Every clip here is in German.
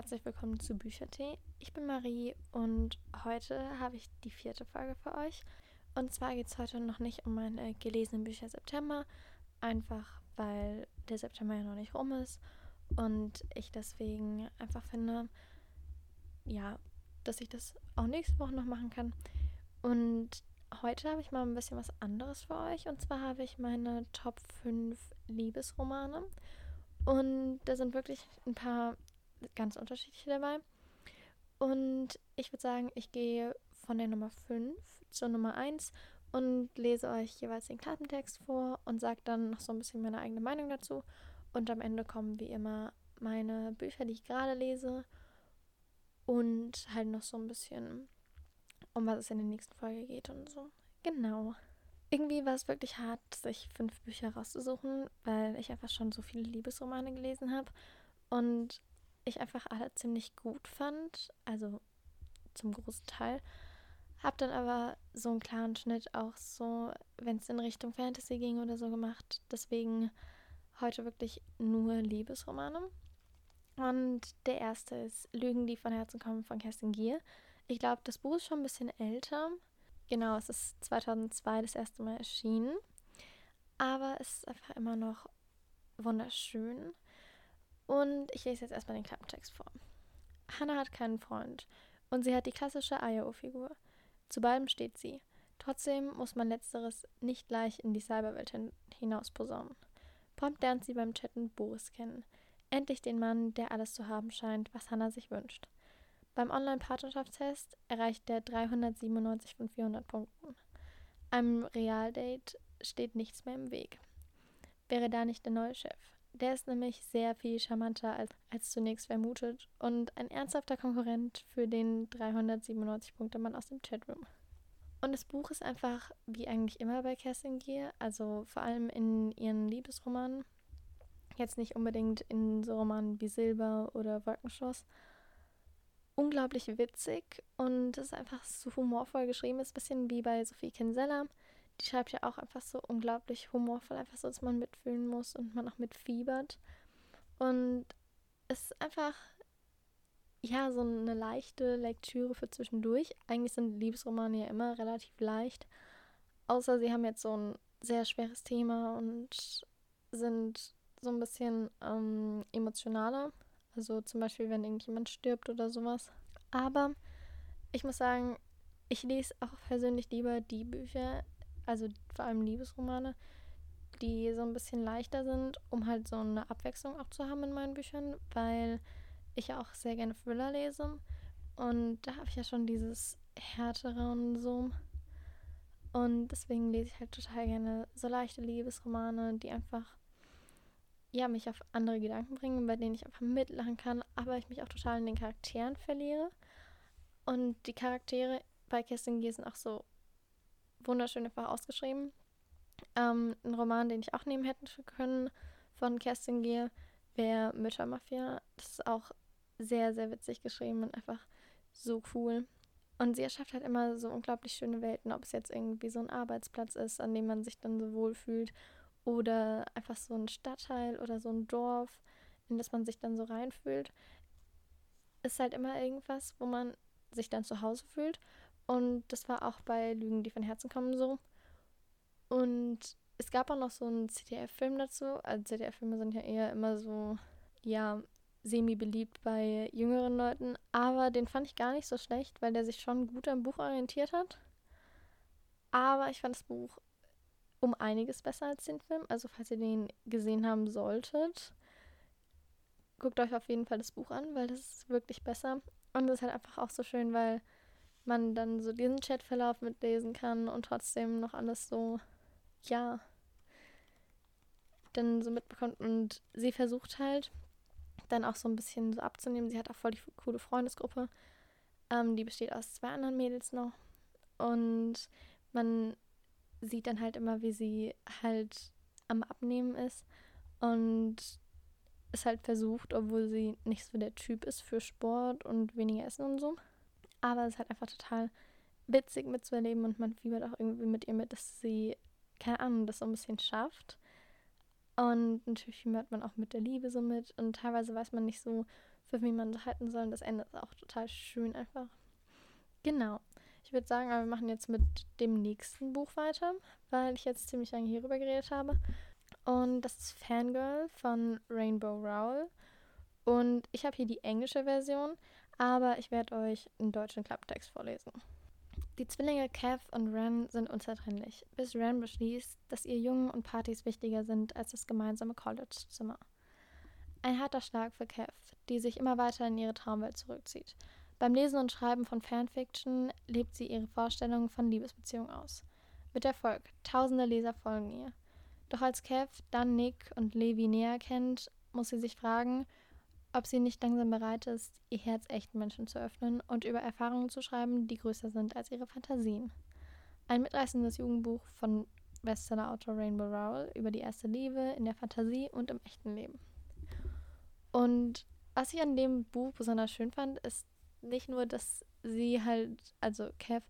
herzlich willkommen zu Büchertee. Ich bin Marie und heute habe ich die vierte Folge für euch. Und zwar geht es heute noch nicht um meine gelesenen Bücher September, einfach weil der September ja noch nicht rum ist und ich deswegen einfach finde, ja, dass ich das auch nächste Woche noch machen kann. Und heute habe ich mal ein bisschen was anderes für euch. Und zwar habe ich meine Top 5 Liebesromane. Und da sind wirklich ein paar ganz unterschiedliche dabei. Und ich würde sagen, ich gehe von der Nummer 5 zur Nummer 1 und lese euch jeweils den Klappentext vor und sage dann noch so ein bisschen meine eigene Meinung dazu. Und am Ende kommen wie immer meine Bücher, die ich gerade lese. Und halt noch so ein bisschen, um was es in der nächsten Folge geht und so. Genau. Irgendwie war es wirklich hart, sich fünf Bücher rauszusuchen, weil ich einfach schon so viele Liebesromane gelesen habe. Und ich einfach alle ziemlich gut fand. Also zum großen Teil. Hab dann aber so einen klaren Schnitt auch so, wenn es in Richtung Fantasy ging oder so gemacht. Deswegen heute wirklich nur Liebesromane. Und der erste ist Lügen, die von Herzen kommen von Kerstin Gier. Ich glaube, das Buch ist schon ein bisschen älter. Genau, es ist 2002 das erste Mal erschienen. Aber es ist einfach immer noch wunderschön. Und ich lese jetzt erstmal den Klappentext vor. Hannah hat keinen Freund und sie hat die klassische Ayao-Figur. Zu beidem steht sie. Trotzdem muss man letzteres nicht gleich in die Cyberwelt hin hinaus posaunen. Prompt lernt sie beim Chatten Boris kennen. Endlich den Mann, der alles zu haben scheint, was Hannah sich wünscht. Beim Online-Partnerschaftstest erreicht der 397 von 400 Punkten. Einem Realdate steht nichts mehr im Weg. Wäre da nicht der neue Chef? Der ist nämlich sehr viel charmanter als, als zunächst vermutet und ein ernsthafter Konkurrent für den 397-Punkte-Mann aus dem Chatroom. Und das Buch ist einfach, wie eigentlich immer bei Kerstin Gier, also vor allem in ihren Liebesromanen, jetzt nicht unbedingt in so Romanen wie Silber oder Wolkenschloss, unglaublich witzig und es ist einfach so humorvoll geschrieben, ist ein bisschen wie bei Sophie Kinsella die schreibt ja auch einfach so unglaublich humorvoll, einfach so, dass man mitfühlen muss und man auch mitfiebert. Und es ist einfach, ja, so eine leichte Lektüre für zwischendurch. Eigentlich sind Liebesromane ja immer relativ leicht, außer sie haben jetzt so ein sehr schweres Thema und sind so ein bisschen ähm, emotionaler. Also zum Beispiel, wenn irgendjemand stirbt oder sowas. Aber ich muss sagen, ich lese auch persönlich lieber die Bücher, also vor allem Liebesromane, die so ein bisschen leichter sind, um halt so eine Abwechslung auch zu haben in meinen Büchern, weil ich ja auch sehr gerne Thriller lese. Und da habe ich ja schon dieses härtere und so. Und deswegen lese ich halt total gerne so leichte Liebesromane, die einfach ja, mich auf andere Gedanken bringen, bei denen ich einfach mitlachen kann, aber ich mich auch total in den Charakteren verliere. Und die Charaktere bei Kerstin Gier sind auch so wunderschön einfach ausgeschrieben. Ähm, ein Roman, den ich auch nehmen hätte können von Kerstin Gier, wäre Müttermafia. Das ist auch sehr, sehr witzig geschrieben und einfach so cool. Und sie erschafft halt immer so unglaublich schöne Welten, ob es jetzt irgendwie so ein Arbeitsplatz ist, an dem man sich dann so wohl fühlt, oder einfach so ein Stadtteil oder so ein Dorf, in das man sich dann so reinfühlt. Ist halt immer irgendwas, wo man sich dann zu Hause fühlt. Und das war auch bei Lügen, die von Herzen kommen so. Und es gab auch noch so einen CDF-Film dazu. Also CDF-Filme sind ja eher immer so, ja, semi-beliebt bei jüngeren Leuten. Aber den fand ich gar nicht so schlecht, weil der sich schon gut am Buch orientiert hat. Aber ich fand das Buch um einiges besser als den Film. Also falls ihr den gesehen haben solltet, guckt euch auf jeden Fall das Buch an, weil das ist wirklich besser. Und es ist halt einfach auch so schön, weil man dann so diesen Chatverlauf mitlesen kann und trotzdem noch alles so, ja, dann so mitbekommt. Und sie versucht halt dann auch so ein bisschen so abzunehmen. Sie hat auch voll die coole Freundesgruppe. Ähm, die besteht aus zwei anderen Mädels noch. Und man sieht dann halt immer, wie sie halt am Abnehmen ist und es halt versucht, obwohl sie nicht so der Typ ist für Sport und weniger Essen und so. Aber es ist halt einfach total witzig mitzuerleben und man fiebert auch irgendwie mit ihr mit, dass sie, keine Ahnung, das so ein bisschen schafft. Und natürlich fiebert man auch mit der Liebe so mit und teilweise weiß man nicht so, für wie man halten soll. Und das Ende ist auch total schön einfach. Genau. Ich würde sagen, wir machen jetzt mit dem nächsten Buch weiter, weil ich jetzt ziemlich lange hierüber geredet habe. Und das ist Fangirl von Rainbow Rowell. Und ich habe hier die englische Version, aber ich werde euch einen deutschen Klapptext vorlesen. Die Zwillinge Kev und Ren sind unzertrennlich, bis Ren beschließt, dass ihr Jungen und Partys wichtiger sind als das gemeinsame College-Zimmer. Ein harter Schlag für Kev, die sich immer weiter in ihre Traumwelt zurückzieht. Beim Lesen und Schreiben von Fanfiction lebt sie ihre Vorstellungen von Liebesbeziehungen aus. Mit Erfolg, tausende Leser folgen ihr. Doch als Kev dann Nick und Levi näher kennt, muss sie sich fragen, ob sie nicht langsam bereit ist, ihr Herz echten Menschen zu öffnen und über Erfahrungen zu schreiben, die größer sind als ihre Fantasien. Ein mitreißendes Jugendbuch von Bestseller-Autor Rainbow Rowell über die erste Liebe in der Fantasie und im echten Leben. Und was ich an dem Buch besonders schön fand, ist nicht nur, dass sie halt, also Kev,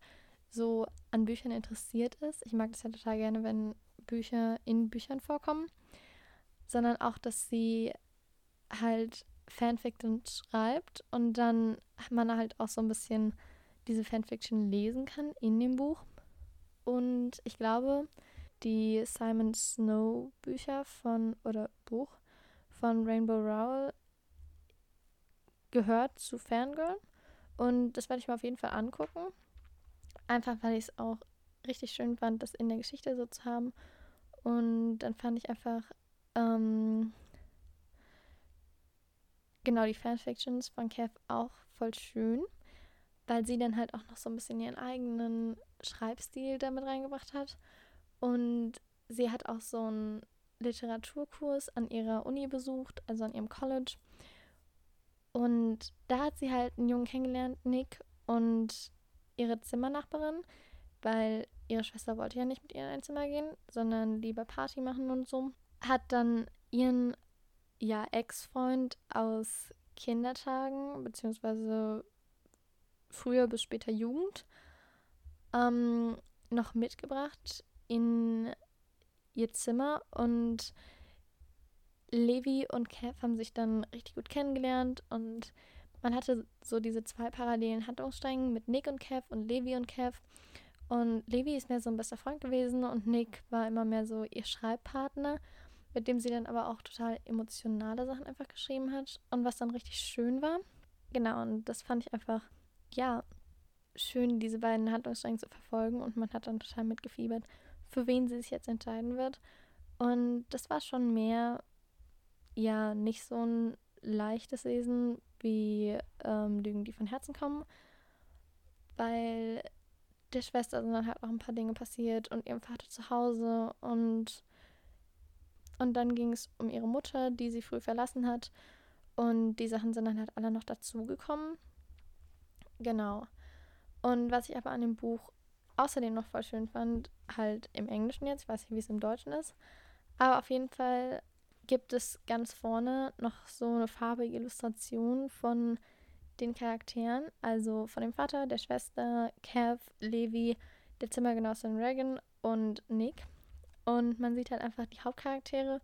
so an Büchern interessiert ist. Ich mag das ja total gerne, wenn Bücher in Büchern vorkommen, sondern auch, dass sie halt Fanfiction schreibt und dann man halt auch so ein bisschen diese Fanfiction lesen kann in dem Buch. Und ich glaube, die Simon Snow Bücher von oder Buch von Rainbow Rowell gehört zu Fangirl und das werde ich mir auf jeden Fall angucken. Einfach weil ich es auch richtig schön fand, das in der Geschichte so zu haben. Und dann fand ich einfach ähm, genau die Fanfictions von Kev auch voll schön, weil sie dann halt auch noch so ein bisschen ihren eigenen Schreibstil damit reingebracht hat. Und sie hat auch so einen Literaturkurs an ihrer Uni besucht, also an ihrem College. Und da hat sie halt einen Jungen kennengelernt, Nick, und ihre Zimmernachbarin, weil ihre Schwester wollte ja nicht mit ihr in ein Zimmer gehen, sondern lieber Party machen und so, hat dann ihren ja, Ex-Freund aus Kindertagen, beziehungsweise früher bis später Jugend, ähm, noch mitgebracht in ihr Zimmer und Levi und Kev haben sich dann richtig gut kennengelernt und man hatte so diese zwei parallelen Handlungsstränge mit Nick und Kev und Levi und Kev. Und Levi ist mehr so ein bester Freund gewesen und Nick war immer mehr so ihr Schreibpartner mit dem sie dann aber auch total emotionale Sachen einfach geschrieben hat und was dann richtig schön war. Genau, und das fand ich einfach, ja, schön, diese beiden Handlungsstränge zu verfolgen und man hat dann total mitgefiebert, für wen sie sich jetzt entscheiden wird. Und das war schon mehr, ja, nicht so ein leichtes Lesen wie ähm, Lügen, die von Herzen kommen, weil der Schwester sind dann halt auch ein paar Dinge passiert und ihrem Vater zu Hause und und dann ging es um ihre Mutter, die sie früh verlassen hat. Und die Sachen sind dann halt alle noch dazugekommen. Genau. Und was ich aber an dem Buch außerdem noch voll schön fand, halt im Englischen jetzt, ich weiß nicht, wie es im Deutschen ist, aber auf jeden Fall gibt es ganz vorne noch so eine farbige Illustration von den Charakteren, also von dem Vater, der Schwester, Kev, Levi, der Zimmergenossin Regan und Nick. Und man sieht halt einfach die Hauptcharaktere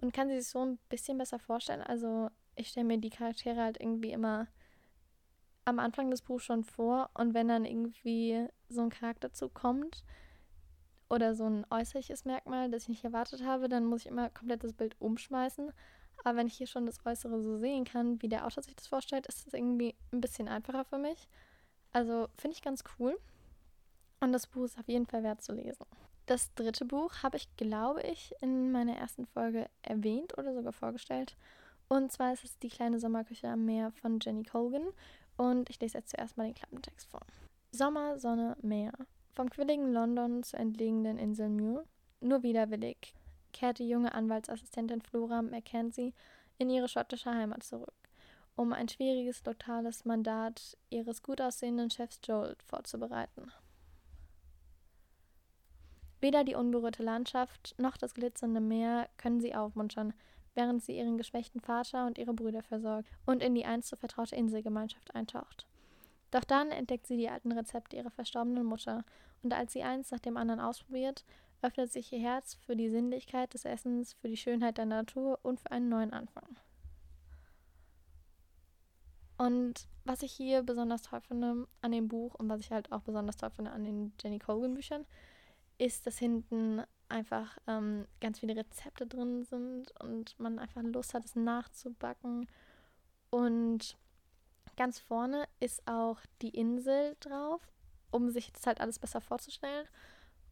und kann sie sich so ein bisschen besser vorstellen. Also ich stelle mir die Charaktere halt irgendwie immer am Anfang des Buchs schon vor und wenn dann irgendwie so ein Charakter zukommt oder so ein äußerliches Merkmal, das ich nicht erwartet habe, dann muss ich immer komplett das Bild umschmeißen. Aber wenn ich hier schon das Äußere so sehen kann, wie der Autor sich das vorstellt, ist es irgendwie ein bisschen einfacher für mich. Also finde ich ganz cool. Und das Buch ist auf jeden Fall wert zu lesen. Das dritte Buch habe ich, glaube ich, in meiner ersten Folge erwähnt oder sogar vorgestellt. Und zwar ist es Die kleine Sommerküche am Meer von Jenny Colgan. Und ich lese jetzt zuerst mal den Klappentext vor. Sommer, Sonne, Meer. Vom quilligen London zur entlegenen Insel Muir. Nur widerwillig kehrt die junge Anwaltsassistentin Flora Mackenzie in ihre schottische Heimat zurück, um ein schwieriges lokales Mandat ihres gut aussehenden Chefs Joel vorzubereiten. Weder die unberührte Landschaft noch das glitzernde Meer können sie aufmuntern, während sie ihren geschwächten Vater und ihre Brüder versorgt und in die einst so vertraute Inselgemeinschaft eintaucht. Doch dann entdeckt sie die alten Rezepte ihrer verstorbenen Mutter, und als sie eins nach dem anderen ausprobiert, öffnet sich ihr Herz für die Sinnlichkeit des Essens, für die Schönheit der Natur und für einen neuen Anfang. Und was ich hier besonders toll finde an dem Buch und was ich halt auch besonders toll finde an den Jenny Colgan Büchern, ist, dass hinten einfach ähm, ganz viele Rezepte drin sind und man einfach Lust hat, es nachzubacken. Und ganz vorne ist auch die Insel drauf, um sich das halt alles besser vorzustellen.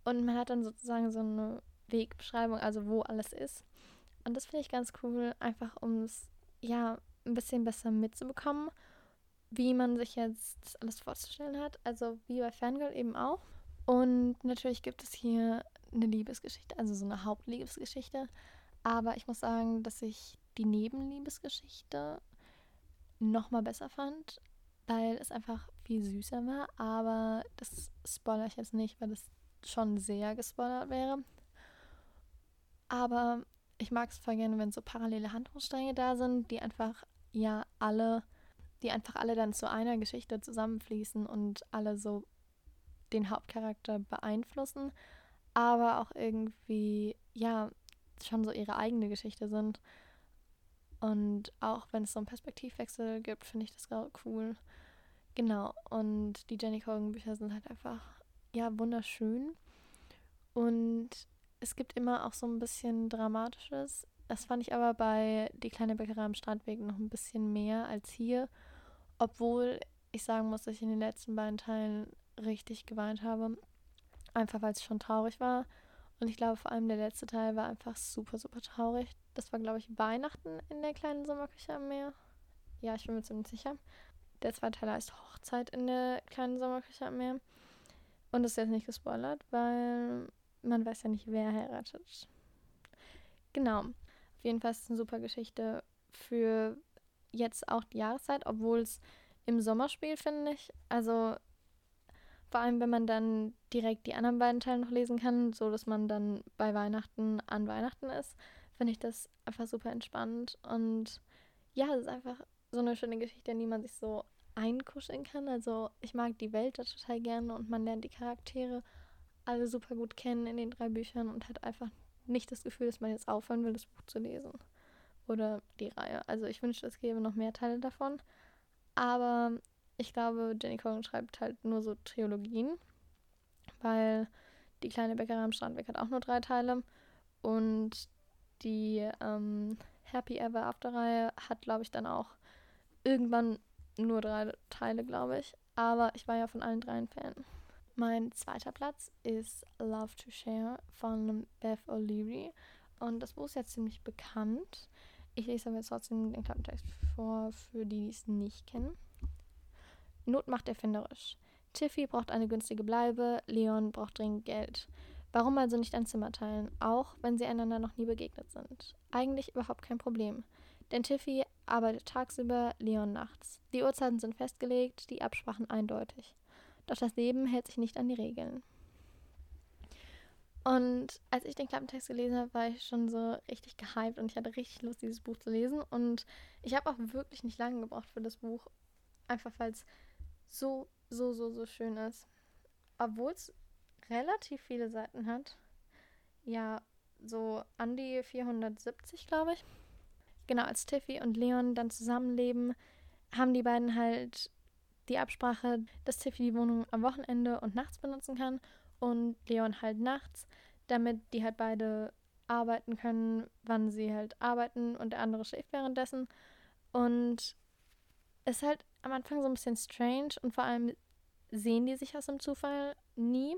Und man hat dann sozusagen so eine Wegbeschreibung, also wo alles ist. Und das finde ich ganz cool, einfach um es ja ein bisschen besser mitzubekommen, wie man sich jetzt alles vorzustellen hat. Also wie bei Fangirl eben auch. Und natürlich gibt es hier eine Liebesgeschichte, also so eine Hauptliebesgeschichte. Aber ich muss sagen, dass ich die Nebenliebesgeschichte nochmal besser fand, weil es einfach viel süßer war. Aber das spoilere ich jetzt nicht, weil es schon sehr gespoilert wäre. Aber ich mag es voll gerne, wenn so parallele Handlungsstränge da sind, die einfach ja alle, die einfach alle dann zu einer Geschichte zusammenfließen und alle so den Hauptcharakter beeinflussen, aber auch irgendwie, ja, schon so ihre eigene Geschichte sind. Und auch wenn es so einen Perspektivwechsel gibt, finde ich das cool. Genau. Und die Jenny Colgan Bücher sind halt einfach, ja, wunderschön. Und es gibt immer auch so ein bisschen Dramatisches. Das fand ich aber bei Die kleine Bäckerei am Strandweg noch ein bisschen mehr als hier. Obwohl ich sagen muss, dass ich in den letzten beiden Teilen richtig geweint habe. Einfach weil es schon traurig war. Und ich glaube, vor allem der letzte Teil war einfach super, super traurig. Das war, glaube ich, Weihnachten in der kleinen Sommerküche am Meer. Ja, ich bin mir ziemlich sicher. Der zweite Teil heißt Hochzeit in der kleinen Sommerküche am Meer. Und das ist jetzt nicht gespoilert, weil man weiß ja nicht, wer heiratet. Genau. Auf jeden Fall ist es eine super Geschichte für jetzt auch die Jahreszeit, obwohl es im Sommer spielt, finde ich. Also vor allem, wenn man dann direkt die anderen beiden Teile noch lesen kann, so dass man dann bei Weihnachten an Weihnachten ist, finde ich das einfach super entspannt. Und ja, es ist einfach so eine schöne Geschichte, in die man sich so einkuscheln kann. Also ich mag die Welt da total gerne und man lernt die Charaktere alle super gut kennen in den drei Büchern und hat einfach nicht das Gefühl, dass man jetzt aufhören will, das Buch zu lesen. Oder die Reihe. Also ich wünschte, es gäbe noch mehr Teile davon. Aber ich glaube, Jenny Colgan schreibt halt nur so Triologien, weil die kleine Bäckerei am Strandweg hat auch nur drei Teile und die ähm, Happy Ever After Reihe hat, glaube ich, dann auch irgendwann nur drei Teile, glaube ich. Aber ich war ja von allen dreien Fan. Mein zweiter Platz ist Love to Share von Beth O'Leary. Und das Buch ist jetzt ziemlich bekannt. Ich lese aber jetzt trotzdem den Klappentext vor, für die, die es nicht kennen. Not macht erfinderisch. Tiffy braucht eine günstige Bleibe, Leon braucht dringend Geld. Warum also nicht ein Zimmer teilen, auch wenn sie einander noch nie begegnet sind? Eigentlich überhaupt kein Problem. Denn Tiffy arbeitet tagsüber, Leon nachts. Die Uhrzeiten sind festgelegt, die Absprachen eindeutig. Doch das Leben hält sich nicht an die Regeln. Und als ich den Klappentext gelesen habe, war ich schon so richtig gehypt und ich hatte richtig Lust, dieses Buch zu lesen. Und ich habe auch wirklich nicht lange gebraucht für das Buch, einfach es so, so, so, so schön ist. Obwohl es relativ viele Seiten hat. Ja, so an die 470, glaube ich. Genau, als Tiffy und Leon dann zusammenleben, haben die beiden halt die Absprache, dass Tiffy die Wohnung am Wochenende und nachts benutzen kann und Leon halt nachts, damit die halt beide arbeiten können, wann sie halt arbeiten und der andere schläft währenddessen. Und es ist halt am Anfang so ein bisschen strange und vor allem sehen die sich aus dem Zufall nie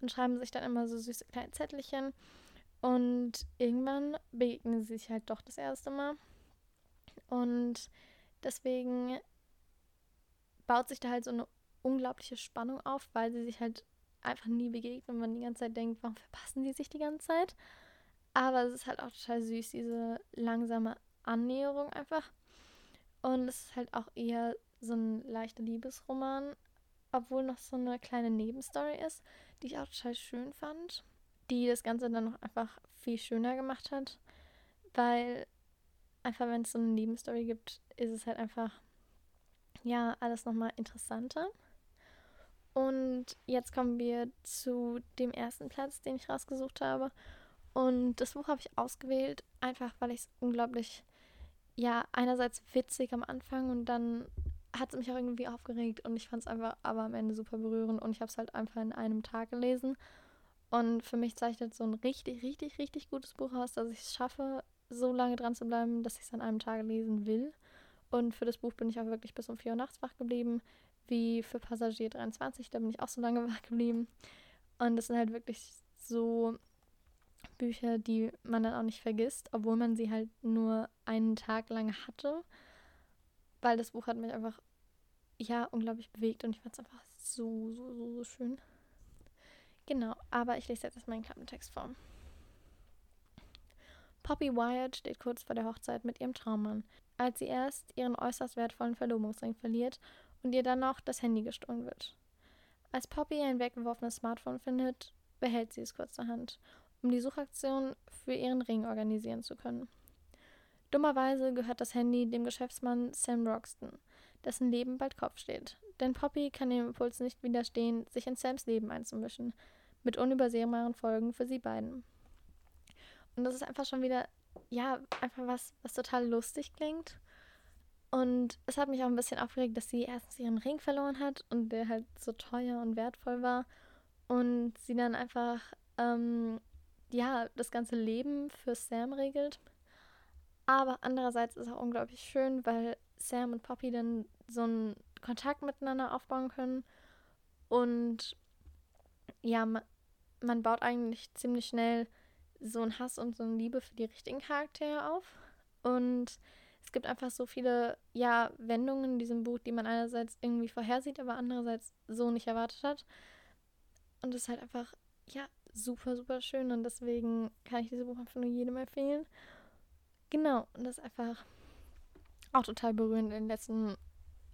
und schreiben sich dann immer so süße kleine Zettelchen. Und irgendwann begegnen sie sich halt doch das erste Mal. Und deswegen baut sich da halt so eine unglaubliche Spannung auf, weil sie sich halt einfach nie begegnen und man die ganze Zeit denkt, warum verpassen die sich die ganze Zeit? Aber es ist halt auch total süß, diese langsame Annäherung einfach. Und es ist halt auch eher so ein leichter Liebesroman, obwohl noch so eine kleine Nebenstory ist, die ich auch total schön fand, die das Ganze dann noch einfach viel schöner gemacht hat, weil einfach wenn es so eine Nebenstory gibt, ist es halt einfach ja alles nochmal interessanter. Und jetzt kommen wir zu dem ersten Platz, den ich rausgesucht habe. Und das Buch habe ich ausgewählt, einfach weil ich es unglaublich, ja, einerseits witzig am Anfang und dann hat es mich auch irgendwie aufgeregt und ich fand es einfach aber am Ende super berührend und ich habe es halt einfach in einem Tag gelesen. Und für mich zeichnet so ein richtig, richtig, richtig gutes Buch aus, dass ich es schaffe, so lange dran zu bleiben, dass ich es an einem Tag lesen will. Und für das Buch bin ich auch wirklich bis um 4 Uhr nachts wach geblieben, wie für Passagier 23, da bin ich auch so lange wach geblieben. Und das sind halt wirklich so Bücher, die man dann auch nicht vergisst, obwohl man sie halt nur einen Tag lang hatte. Weil das Buch hat mich einfach, ja, unglaublich bewegt und ich fand es einfach so, so, so, so schön. Genau, aber ich lese jetzt erstmal einen Klappentext vor. Poppy Wyatt steht kurz vor der Hochzeit mit ihrem Traummann, als sie erst ihren äußerst wertvollen Verlobungsring verliert und ihr dann noch das Handy gestohlen wird. Als Poppy ein weggeworfenes Smartphone findet, behält sie es kurzerhand, um die Suchaktion für ihren Ring organisieren zu können. Dummerweise gehört das Handy dem Geschäftsmann Sam Roxton, dessen Leben bald Kopf steht. Denn Poppy kann dem Impuls nicht widerstehen, sich in Sams Leben einzumischen, mit unübersehbaren Folgen für sie beiden. Und das ist einfach schon wieder, ja, einfach was, was total lustig klingt. Und es hat mich auch ein bisschen aufgeregt, dass sie erstens ihren Ring verloren hat und der halt so teuer und wertvoll war. Und sie dann einfach, ähm, ja, das ganze Leben für Sam regelt. Aber andererseits ist es auch unglaublich schön, weil Sam und Poppy dann so einen Kontakt miteinander aufbauen können. Und ja, man, man baut eigentlich ziemlich schnell so einen Hass und so eine Liebe für die richtigen Charaktere auf. Und es gibt einfach so viele, ja, Wendungen in diesem Buch, die man einerseits irgendwie vorhersieht, aber andererseits so nicht erwartet hat. Und es ist halt einfach, ja, super, super schön. Und deswegen kann ich dieses Buch einfach nur jedem empfehlen. Genau, und das ist einfach auch total berührend. In den letzten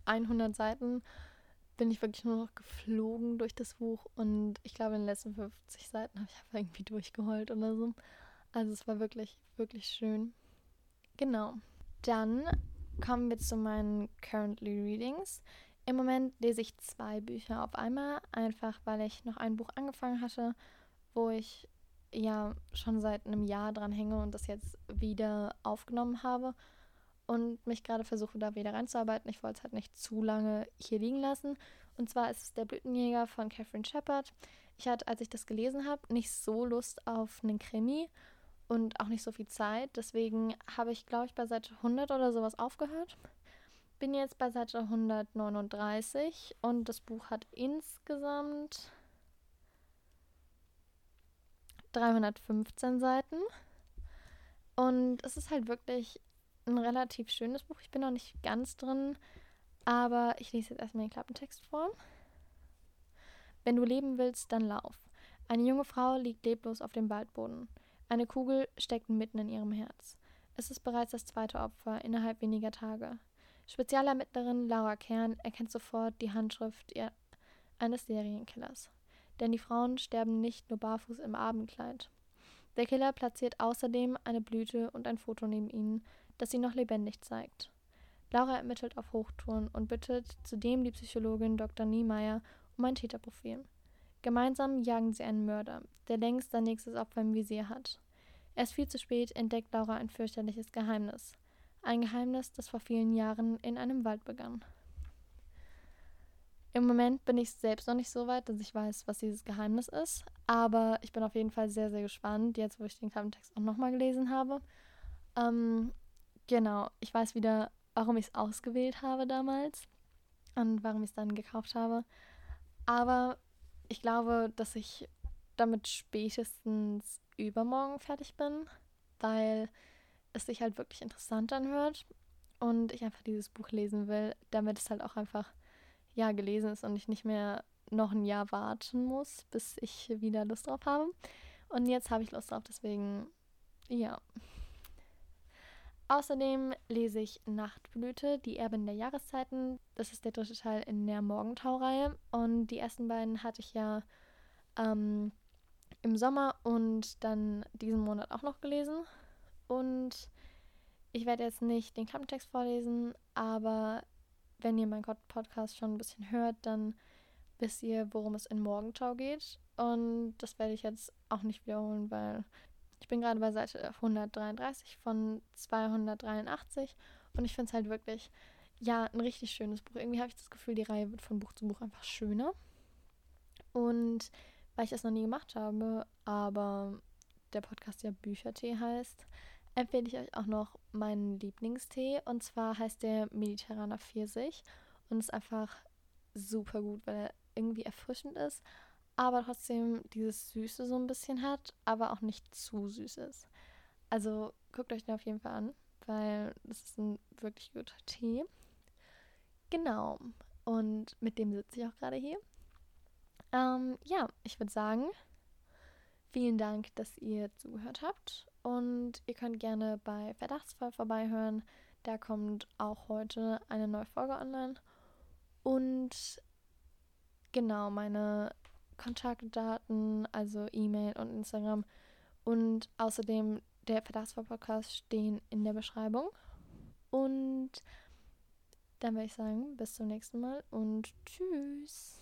100 Seiten bin ich wirklich nur noch geflogen durch das Buch und ich glaube, in den letzten 50 Seiten habe ich einfach irgendwie durchgeheult oder so. Also es war wirklich, wirklich schön. Genau. Dann kommen wir zu meinen Currently Readings. Im Moment lese ich zwei Bücher auf einmal, einfach weil ich noch ein Buch angefangen hatte, wo ich ja schon seit einem Jahr dran hänge und das jetzt wieder aufgenommen habe und mich gerade versuche, da wieder reinzuarbeiten. Ich wollte es halt nicht zu lange hier liegen lassen. Und zwar ist es Der Blütenjäger von Catherine Shepard. Ich hatte, als ich das gelesen habe, nicht so Lust auf einen Krimi und auch nicht so viel Zeit. Deswegen habe ich, glaube ich, bei Seite 100 oder sowas aufgehört. Bin jetzt bei Seite 139 und das Buch hat insgesamt 315 Seiten. Und es ist halt wirklich ein relativ schönes Buch. Ich bin noch nicht ganz drin, aber ich lese jetzt erstmal den Klappentext vor. Wenn du leben willst, dann lauf. Eine junge Frau liegt leblos auf dem Waldboden. Eine Kugel steckt mitten in ihrem Herz. Es ist bereits das zweite Opfer innerhalb weniger Tage. Spezialermittlerin Laura Kern erkennt sofort die Handschrift eines Serienkillers. Denn die Frauen sterben nicht nur barfuß im Abendkleid. Der Killer platziert außerdem eine Blüte und ein Foto neben ihnen, das sie noch lebendig zeigt. Laura ermittelt auf Hochtouren und bittet zudem die Psychologin Dr. Niemeyer um ein Täterprofil. Gemeinsam jagen sie einen Mörder, der längst sein nächstes Opfer im Visier hat. Erst viel zu spät entdeckt Laura ein fürchterliches Geheimnis. Ein Geheimnis, das vor vielen Jahren in einem Wald begann. Im Moment bin ich selbst noch nicht so weit, dass ich weiß, was dieses Geheimnis ist. Aber ich bin auf jeden Fall sehr, sehr gespannt, jetzt wo ich den Klappentext auch nochmal gelesen habe. Ähm, Genau, ich weiß wieder, warum ich es ausgewählt habe damals und warum ich es dann gekauft habe. Aber ich glaube, dass ich damit spätestens übermorgen fertig bin, weil es sich halt wirklich interessant anhört und ich einfach dieses Buch lesen will, damit es halt auch einfach ja gelesen ist und ich nicht mehr noch ein Jahr warten muss, bis ich wieder Lust drauf habe. Und jetzt habe ich Lust drauf, deswegen ja. Außerdem lese ich Nachtblüte, die Erbin der Jahreszeiten. Das ist der dritte Teil in der Morgentau-Reihe. Und die ersten beiden hatte ich ja ähm, im Sommer und dann diesen Monat auch noch gelesen. Und ich werde jetzt nicht den Klappentext vorlesen, aber wenn ihr meinen Podcast schon ein bisschen hört, dann wisst ihr, worum es in Morgentau geht. Und das werde ich jetzt auch nicht wiederholen, weil ich bin gerade bei Seite 133 von 283 und ich finde es halt wirklich, ja, ein richtig schönes Buch. Irgendwie habe ich das Gefühl, die Reihe wird von Buch zu Buch einfach schöner. Und weil ich das noch nie gemacht habe, aber der Podcast ja Büchertee heißt, empfehle ich euch auch noch meinen Lieblingstee. Und zwar heißt der Mediterraner Pfirsich und ist einfach super gut, weil er irgendwie erfrischend ist, aber trotzdem dieses Süße so ein bisschen hat, aber auch nicht zu süß ist. Also guckt euch den auf jeden Fall an, weil das ist ein wirklich guter Tee. Genau. Und mit dem sitze ich auch gerade hier. Ähm, ja, ich würde sagen, vielen Dank, dass ihr zugehört habt. Und ihr könnt gerne bei Verdachtsfall vorbeihören. Da kommt auch heute eine neue Folge online. Und genau, meine Kontaktdaten, also E-Mail und Instagram und außerdem der Verdachtsfall-Podcast stehen in der Beschreibung. Und dann würde ich sagen, bis zum nächsten Mal und tschüss.